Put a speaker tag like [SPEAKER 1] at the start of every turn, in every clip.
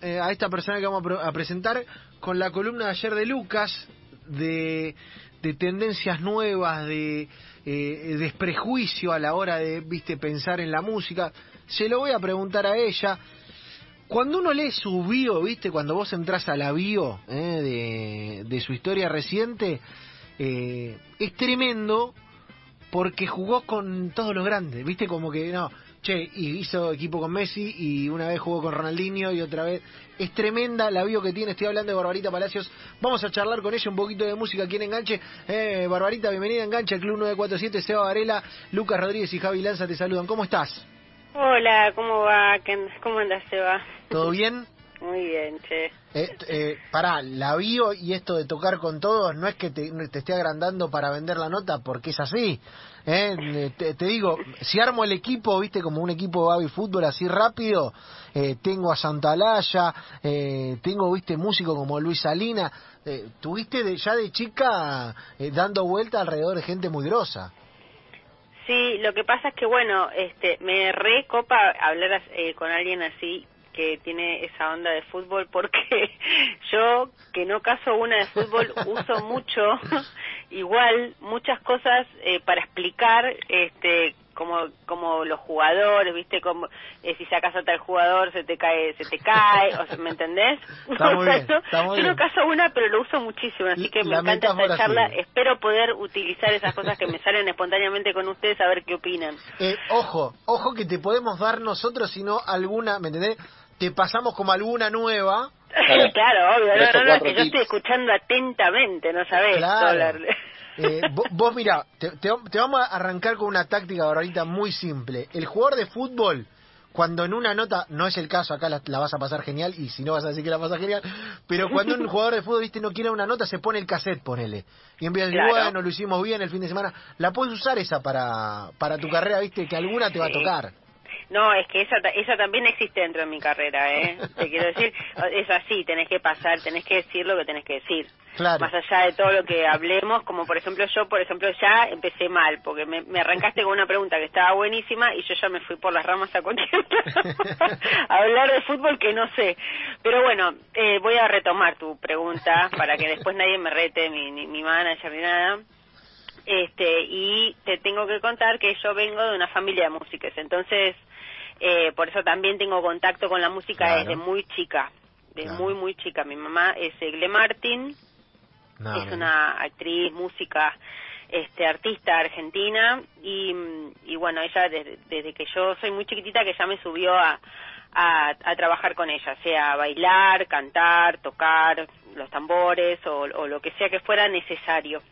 [SPEAKER 1] eh, a esta persona que vamos a, presentar con la columna de ayer de Lucas, de, de tendencias nuevas, de eh, desprejuicio a la hora de, viste, pensar en la música. Se lo voy a preguntar a ella. Cuando uno lee su bio, viste, cuando vos entras a la bio eh, de, de su historia reciente, eh, es tremendo porque jugó con todos los grandes, viste, como que no, che, y hizo equipo con Messi y una vez jugó con Ronaldinho y otra vez. Es tremenda la bio que tiene, estoy hablando de Barbarita Palacios. Vamos a charlar con ella un poquito de música aquí en Enganche. Eh, Barbarita, bienvenida a Enganche, Club 947, Seba Varela, Lucas Rodríguez y Javi Lanza te saludan. ¿Cómo estás?
[SPEAKER 2] Hola, ¿cómo va? ¿Qué- ¿Cómo andas, Seba?
[SPEAKER 1] ¿Todo bien?
[SPEAKER 2] Muy bien, che.
[SPEAKER 1] Eh, eh, pará, la bio y esto de tocar con todos no es que te, te esté agrandando para vender la nota, porque es así. ¿Eh? Te, te digo, si armo el equipo, viste, como un equipo de baby fútbol así rápido, eh, tengo a Santalaya, eh, tengo, viste, músicos como Luis Salina. Eh, tuviste de, ya de chica eh, dando vuelta alrededor de gente muy grosa.
[SPEAKER 2] Sí, lo que pasa es que, bueno, este, me recopa hablar con alguien así que tiene esa onda de fútbol porque yo, que no caso una de fútbol, uso mucho, igual, muchas cosas eh, para explicar, este, como como los jugadores, ¿viste? Como eh, si sacas a tal jugador se te cae, se te cae, o sea, ¿me entendés?
[SPEAKER 1] Está muy bien,
[SPEAKER 2] yo-
[SPEAKER 1] está muy
[SPEAKER 2] yo
[SPEAKER 1] bien.
[SPEAKER 2] no caso una, pero lo uso muchísimo, así que me
[SPEAKER 1] La
[SPEAKER 2] encanta esta charla. Espero poder utilizar esas cosas que me salen espontáneamente con ustedes, a ver qué opinan.
[SPEAKER 1] Eh, ojo, ojo que te podemos dar nosotros, sino alguna, ¿me entendés? Te pasamos como alguna nueva.
[SPEAKER 2] claro, obvio,
[SPEAKER 3] Tres o
[SPEAKER 2] no, no, no, es que yo estoy escuchando atentamente, no sabés
[SPEAKER 1] Claro.
[SPEAKER 2] hablarle.
[SPEAKER 1] Eh, vo- vos, mira, te, te- te vamos a arrancar con una táctica ahorita muy simple. El jugador de fútbol, cuando en una nota, no es el caso, acá la, la vas a pasar genial, y si no vas a decir que la pasas genial, pero cuando un jugador de fútbol, viste, no quiere una nota, se pone el cassette, ponele. Y empieza a decir,
[SPEAKER 2] Claro.
[SPEAKER 1] bueno, lo hicimos bien el fin de semana. La puedes usar esa para, para tu carrera, viste, que alguna te va a
[SPEAKER 2] Sí.
[SPEAKER 1] tocar.
[SPEAKER 2] No, es que esa, esa también existe dentro de mi carrera, ¿eh? Te quiero decir, es así, tenés que pasar, tenés que decir lo que tenés que decir.
[SPEAKER 1] Claro.
[SPEAKER 2] Más allá de todo lo que hablemos, como por ejemplo yo, por ejemplo, ya empecé mal, porque me, me arrancaste con una pregunta que estaba buenísima y yo ya me fui por las ramas a a hablar de fútbol que no sé. Pero bueno, eh, voy a retomar tu pregunta para que después nadie me rete, mi, ni mi manager ni nada. Este, y te tengo que contar que yo vengo de una familia de músicos, entonces eh, por eso también tengo contacto con la música
[SPEAKER 1] Claro.
[SPEAKER 2] desde muy chica, de
[SPEAKER 1] Claro.
[SPEAKER 2] muy muy chica. Mi mamá es Egle Martin,
[SPEAKER 1] No,
[SPEAKER 2] es
[SPEAKER 1] no.
[SPEAKER 2] una actriz, música, este artista argentina y, y bueno, ella desde, desde que yo soy muy chiquitita que ya me subió a, a, a trabajar con ella, sea bailar, cantar, tocar los tambores o, o lo que sea que fuera necesario.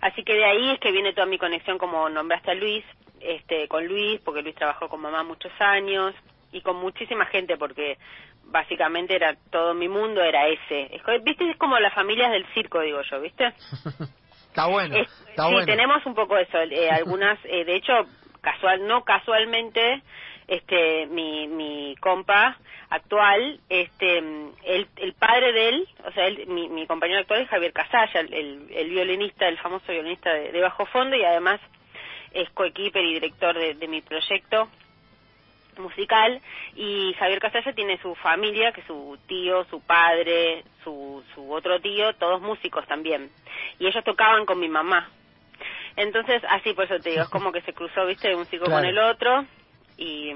[SPEAKER 2] Así que de ahí es que viene toda mi conexión, como nombraste a Luis, este, con Luis, porque Luis trabajó con mamá muchos años y con muchísima gente, porque básicamente era todo mi mundo era ese. Es, ¿Viste? Es como las familias del circo, digo yo, ¿viste?
[SPEAKER 1] Está bueno,
[SPEAKER 2] Es-
[SPEAKER 1] está
[SPEAKER 2] sí,
[SPEAKER 1] bueno.
[SPEAKER 2] tenemos un poco eso. eh, algunas, eh, de hecho, casual, no casualmente, este, mi, mi compa actual, este, el, el padre de él, o sea, él- mi, mi compañero actual es Javier Casalla, el, el, el violinista, el famoso violinista de, de bajo fondo y además es coequiper y director de, de mi proyecto musical y Javier Casalla tiene su familia, que su tío, su padre, su, su otro tío, todos músicos también. Y ellos tocaban con mi mamá. Entonces, así por eso te digo, es como que se cruzó, viste, un chico
[SPEAKER 1] Claro.
[SPEAKER 2] con el otro y,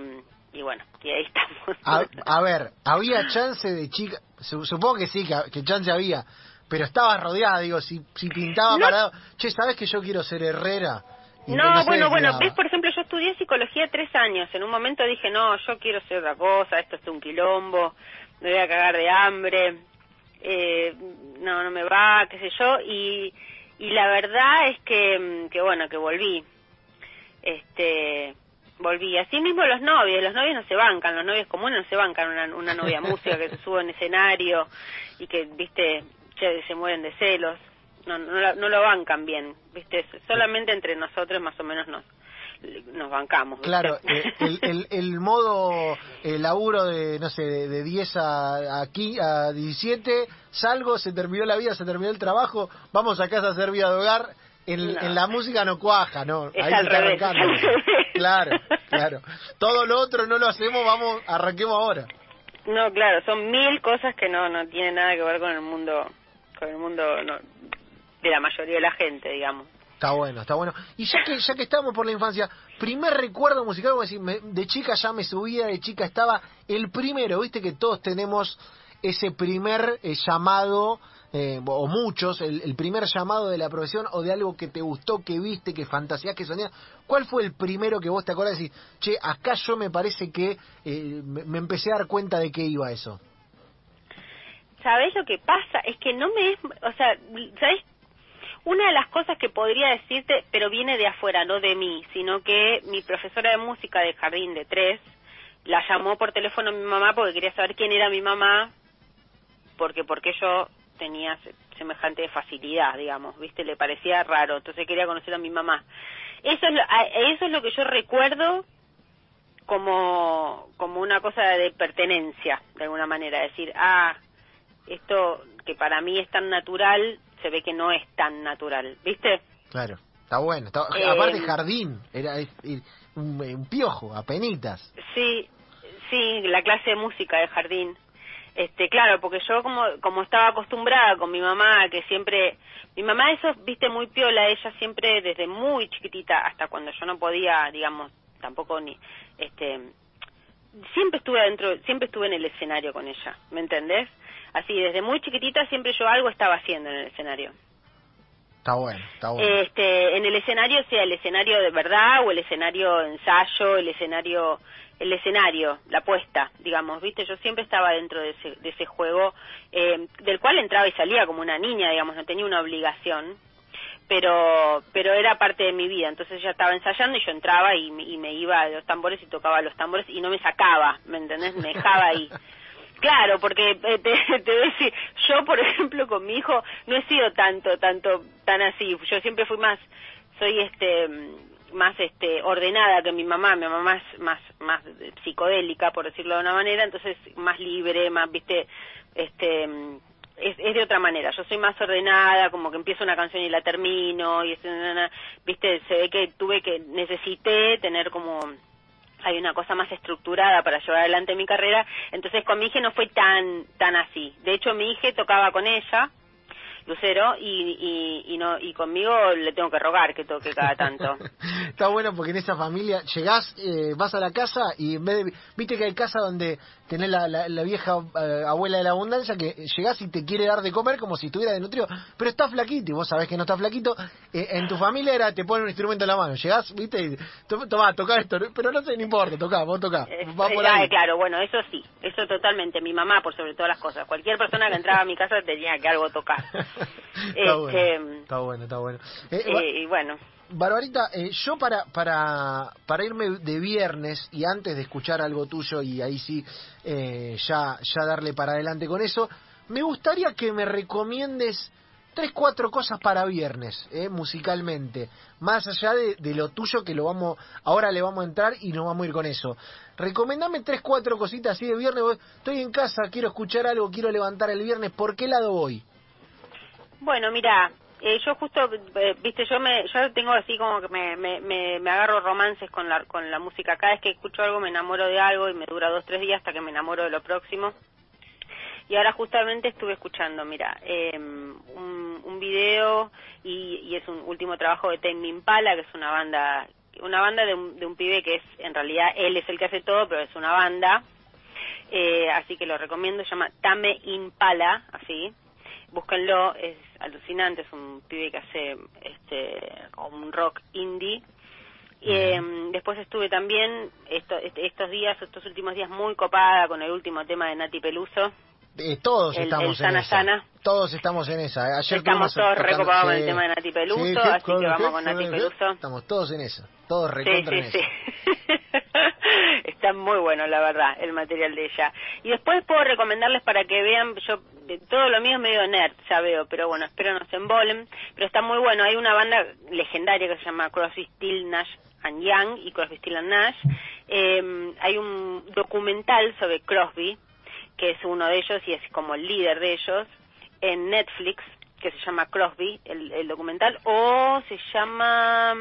[SPEAKER 2] y bueno, y ahí estamos.
[SPEAKER 1] A, a ver, ¿había chance de chica? Su- Supongo que sí, que, que chance había. Pero estaba rodeada, digo, si, si pintaba
[SPEAKER 2] No.
[SPEAKER 1] parado. Che, ¿sabes que yo quiero ser herrera?
[SPEAKER 2] No, bueno, bueno, ves, por ejemplo, yo estudié psicología tres años. En un momento dije, no, yo quiero ser otra cosa, esto es un quilombo, me voy a cagar de hambre, eh, no, no me va, qué sé yo. Y, y la verdad es que, que, bueno, que volví. Este, volví. Así mismo los novios, los novios no se bancan, los novios comunes no se bancan una, una novia música que se sube en escenario y que, viste, che, se mueren de celos. No, no, no lo bancan bien, viste, solamente entre nosotros más o menos nos, nos bancamos. ¿viste?
[SPEAKER 1] Claro, eh, el, el, el modo el laburo de, no sé, de, de 10 a, aquí a 17, salgo, se terminó la vida, se terminó el trabajo, vamos a casa a hacer vida de hogar. En,
[SPEAKER 2] No.
[SPEAKER 1] en la música no cuaja, ¿no?
[SPEAKER 2] Es
[SPEAKER 1] Ahí
[SPEAKER 2] al
[SPEAKER 1] se está
[SPEAKER 2] revés,
[SPEAKER 1] arrancando. Claro, claro. Todo lo otro no lo hacemos, vamos, arranquemos ahora.
[SPEAKER 2] no, claro, son mil cosas que no no tienen nada que ver con el mundo con el mundo de la mayoría de la gente, digamos.
[SPEAKER 1] Está bueno, está bueno. Y ya que ya que estamos por la infancia, primer recuerdo musical, como decir, de chica ya me subía, de chica estaba el primero, viste que todos tenemos ese primer eh, llamado, eh, o muchos, el, primer llamado de la profesión o de algo que te gustó, que viste, que fantasías, que soñás. ¿Cuál fue el primero que vos te acordás de decir, che, acá yo me parece que eh, me, empecé a dar cuenta de que iba eso?
[SPEAKER 2] ¿Sabés lo que pasa? Es que no me es, o sea, ¿sabés? Una de las cosas que podría decirte, pero viene de afuera, no de mí, sino que mi profesora de música de jardín de tres la llamó por teléfono a mi mamá porque quería saber quién era mi mamá porque porque yo tenía semejante facilidad, digamos, ¿viste? Le parecía raro, entonces quería conocer a mi mamá. Eso es lo, eso es lo que yo recuerdo como como una cosa de pertenencia, de alguna manera, decir, ah, esto que para mí es tan natural, se ve que no es tan natural, ¿viste?
[SPEAKER 1] Claro. Está bueno, está, eh, aparte jardín, era un, un, piojo, apenitas.
[SPEAKER 2] Sí, sí, la clase de música de jardín. Este, claro, porque yo como, como estaba acostumbrada con mi mamá, que siempre, mi mamá eso, viste, muy piola, ella siempre desde muy chiquitita, hasta cuando yo no podía, digamos, tampoco ni, este, siempre estuve adentro, siempre estuve en el escenario con ella, ¿me entendés? Así, desde muy chiquitita siempre yo algo estaba haciendo en el escenario.
[SPEAKER 1] Está bueno, está bueno.
[SPEAKER 2] Este, en el escenario, sea el escenario de verdad o el escenario ensayo, el escenario el escenario, la puesta, digamos, ¿viste? Yo siempre estaba dentro de ese, de ese juego, eh, del cual entraba y salía como una niña, digamos, no tenía una obligación, pero pero era parte de mi vida, entonces ella estaba ensayando y yo entraba y, y me iba a los tambores y tocaba los tambores y no me sacaba, ¿me entendés? Me dejaba ahí. Claro, porque eh, te, te voy a decir, yo por ejemplo con mi hijo no he sido tanto, tanto, tan así, yo siempre fui más, soy este más este ordenada que mi mamá. Mi mamá es más más psicodélica por decirlo de una manera entonces más libre más viste este es, es de otra manera. Yo soy más ordenada como que empiezo una canción y la termino y es viste se ve que tuve que necesité tener como hay una cosa más estructurada para llevar adelante mi carrera. Entonces con mi hija no fue tan tan así. De hecho mi hija tocaba con ella Lucero y, y, no y conmigo le tengo que rogar que toque cada tanto.
[SPEAKER 1] Está bueno porque en esa familia llegás, eh, vas a la casa y en vez de, viste que hay casa donde tenés la, la, vieja eh, abuela de la abundancia que llegás y te quiere dar de comer como si estuviera desnutrido, pero está flaquito y vos sabés que no está flaquito. Eh, en tu familia era te pone un instrumento en la mano, llegás, viste, y tomá, toca esto, pero no sé, no importa, toca, vos tocá.
[SPEAKER 2] Va por ahí. claro, bueno, eso sí, eso totalmente. Mi mamá, por sobre todas las cosas, cualquier persona que entraba a mi casa tenía que algo tocar.
[SPEAKER 1] está, bueno, este, está bueno, está bueno.
[SPEAKER 2] Eh, eh, y bueno.
[SPEAKER 1] Barbarita, eh, yo para, para, para irme de viernes y antes de escuchar algo tuyo y ahí sí ya, ya darle para adelante con eso, me gustaría que me recomiendes tres, cuatro cosas para viernes, musicalmente, más allá de, de, lo tuyo que lo vamos, ahora le vamos a entrar y nos vamos a ir con eso. Recomendame tres, cuatro cositas así de viernes, estoy en casa, quiero escuchar algo, quiero levantar el viernes, ¿por qué lado voy?
[SPEAKER 2] Bueno, mira, eh, yo justo, eh, viste, yo me, yo tengo así como que me, me, me, agarro romances con la, con la música. Cada vez que escucho algo me enamoro de algo y me dura dos, tres días hasta que me enamoro de lo próximo. Y ahora justamente estuve escuchando, mira, eh, un, un video y, y es un último trabajo de Tame Impala, que es una banda, una banda de un, de un pibe que es, en realidad, él es el que hace todo, pero es una banda. Eh, así que lo recomiendo, se llama Tame Impala, así, búsquenlo, es alucinante, es un pibe que hace este un rock indie. Y, em, después estuve también esto, este, estos días, estos últimos días muy copada con el último tema de Nati Peluso.
[SPEAKER 1] Eh, todos estamos en esa. Todos estamos en esa. Ayer
[SPEAKER 2] estamos todos recopados con el tema de Nati Peluso, así que vamos con Nati Peluso.
[SPEAKER 1] Estamos todos en eso, todos recontra sí, sí,
[SPEAKER 2] Está muy bueno, la verdad, el material de ella. Y después puedo recomendarles para que vean, yo todo lo mío es medio nerd, ya veo, pero bueno, espero no se embolen. Pero está muy bueno, hay una banda legendaria que se llama Crosby, Still, Nash and Young y Crosby, Still and Nash. Eh, hay un documental sobre Crosby, que es uno de ellos y es como el líder de ellos, en Netflix, que se llama Crosby, el, el documental, o se llama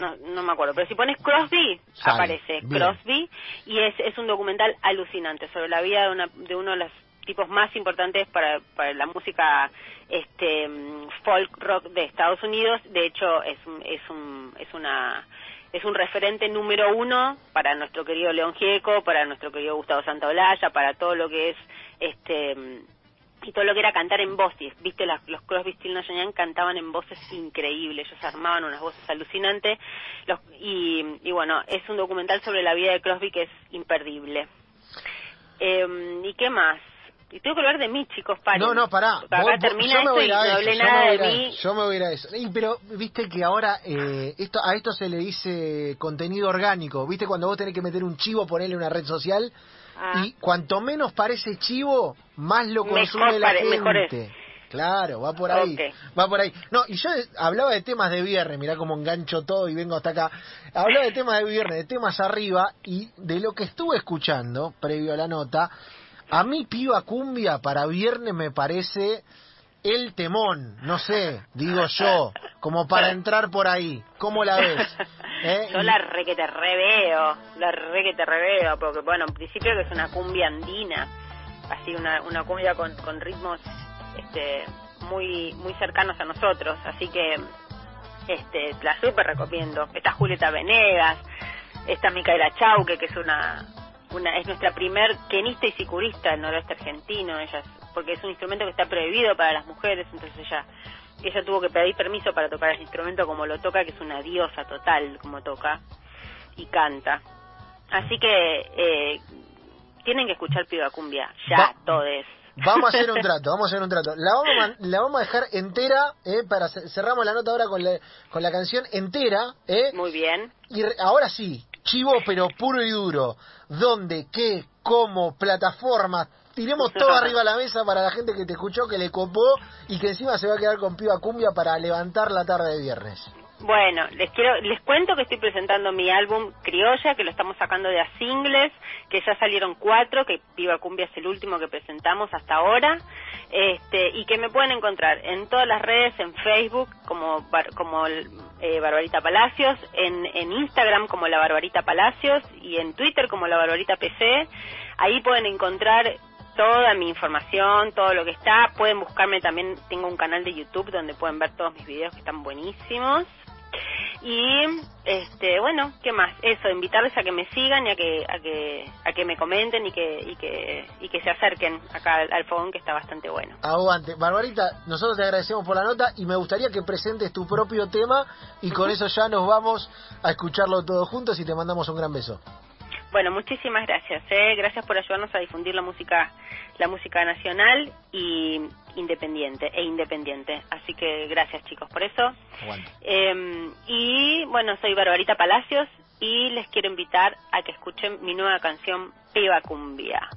[SPEAKER 2] no, no me acuerdo, pero si pones Crosby,
[SPEAKER 1] Sale,
[SPEAKER 2] aparece
[SPEAKER 1] bien.
[SPEAKER 2] Crosby y es, es un documental alucinante sobre la vida de, una, de uno de los tipos más importantes para, para la música este folk rock de Estados Unidos. De hecho, es, un- es, un, es una es un referente número uno para nuestro querido León Gieco, para nuestro querido Gustavo Santaolalla, para todo lo que es este y todo lo que era cantar en voces, viste, Las- los Crosby, Still Nash Young cantaban en voces increíbles, ellos armaban unas voces alucinantes, los, y, y bueno, es un documental sobre la vida de Crosby que es imperdible. Eh, ¿Y qué más? Y tengo que hablar de mí, chicos, paren.
[SPEAKER 1] No, no, pará.
[SPEAKER 2] Acá
[SPEAKER 1] Vos- vos-
[SPEAKER 2] termina
[SPEAKER 1] yo me a
[SPEAKER 2] no
[SPEAKER 1] eso, yo me
[SPEAKER 2] nada
[SPEAKER 1] voy a
[SPEAKER 2] de mí.
[SPEAKER 1] Yo me voy a ir a eso. Y, pero viste que ahora eh, esto a esto se le dice contenido orgánico. Viste cuando vos tenés que meter un chivo, ponerle una red social
[SPEAKER 2] Ah.
[SPEAKER 1] y cuanto menos parece chivo, más lo
[SPEAKER 2] Mejor
[SPEAKER 1] consume la
[SPEAKER 2] pare- mejor es.
[SPEAKER 1] gente. Claro, va por ahí. Va por ahí. No, y yo hablaba de temas de viernes, mirá cómo engancho todo y vengo hasta acá. Hablaba de temas de viernes, de temas arriba y de lo que estuve escuchando previo a la nota, a mí Piba Cumbia para viernes me parece el temón, no sé, digo yo, como para entrar por ahí. ¿Cómo la ves? ¿Eh?
[SPEAKER 2] Yo la re que te reveo, la re que te reveo, porque bueno, en principio que es una cumbia andina, así una, una cumbia con, con ritmos este, muy muy cercanos a nosotros, así que este la súper recomiendo. Está Julieta Venegas, está Micaela Chauque, que es una, una es nuestra primer quenista y sicurista del noroeste argentino, ella porque es un instrumento que está prohibido para las mujeres, entonces ella ella tuvo que pedir permiso para tocar ese instrumento como lo toca, que es una diosa total como toca y canta. Así que eh, tienen que escuchar Piba Cumbia, ya
[SPEAKER 1] Va-
[SPEAKER 2] todes.
[SPEAKER 1] Vamos a hacer un trato, vamos a hacer un trato. La vamos a, la vamos a dejar entera, eh, para ce- cerramos la nota ahora con la, con la canción entera, eh,
[SPEAKER 2] Muy bien.
[SPEAKER 1] y re- ahora sí, chivo pero puro y duro. ¿Dónde, qué, cómo, plataformas? Tiremos todo arriba a la mesa para la gente que te escuchó, que le copó y que encima se va a quedar con piba cumbia para levantar la tarde de viernes.
[SPEAKER 2] Bueno, les quiero, les cuento que estoy presentando mi álbum Criolla, que lo estamos sacando de a singles, que ya salieron cuatro, que Piba Cumbia es el último que presentamos hasta ahora, este, y que me pueden encontrar en todas las redes, en Facebook como como eh, Barbarita Palacios, en, en Instagram como la Barbarita Palacios y en Twitter como la Barbarita PC. Ahí pueden encontrar toda mi información, todo lo que está. Pueden buscarme también, tengo un canal de YouTube donde pueden ver todos mis videos que están buenísimos. Y este, bueno, ¿qué más? Eso, invitarles a que me sigan y a que a que a que me comenten y que y que y que se acerquen acá al, al fogón que está bastante bueno.
[SPEAKER 1] Aguante. Barbarita, nosotros te agradecemos por la nota y me gustaría que presentes tu propio tema y con eso ya nos vamos a escucharlo todos juntos y te mandamos un gran beso.
[SPEAKER 2] Bueno, muchísimas gracias, ¿eh? gracias por ayudarnos a difundir la música, la música nacional y independiente e independiente. Así que gracias chicos por eso. Eh, y bueno, soy Barbarita Palacios y les quiero invitar a que escuchen mi nueva canción Piba Cumbia.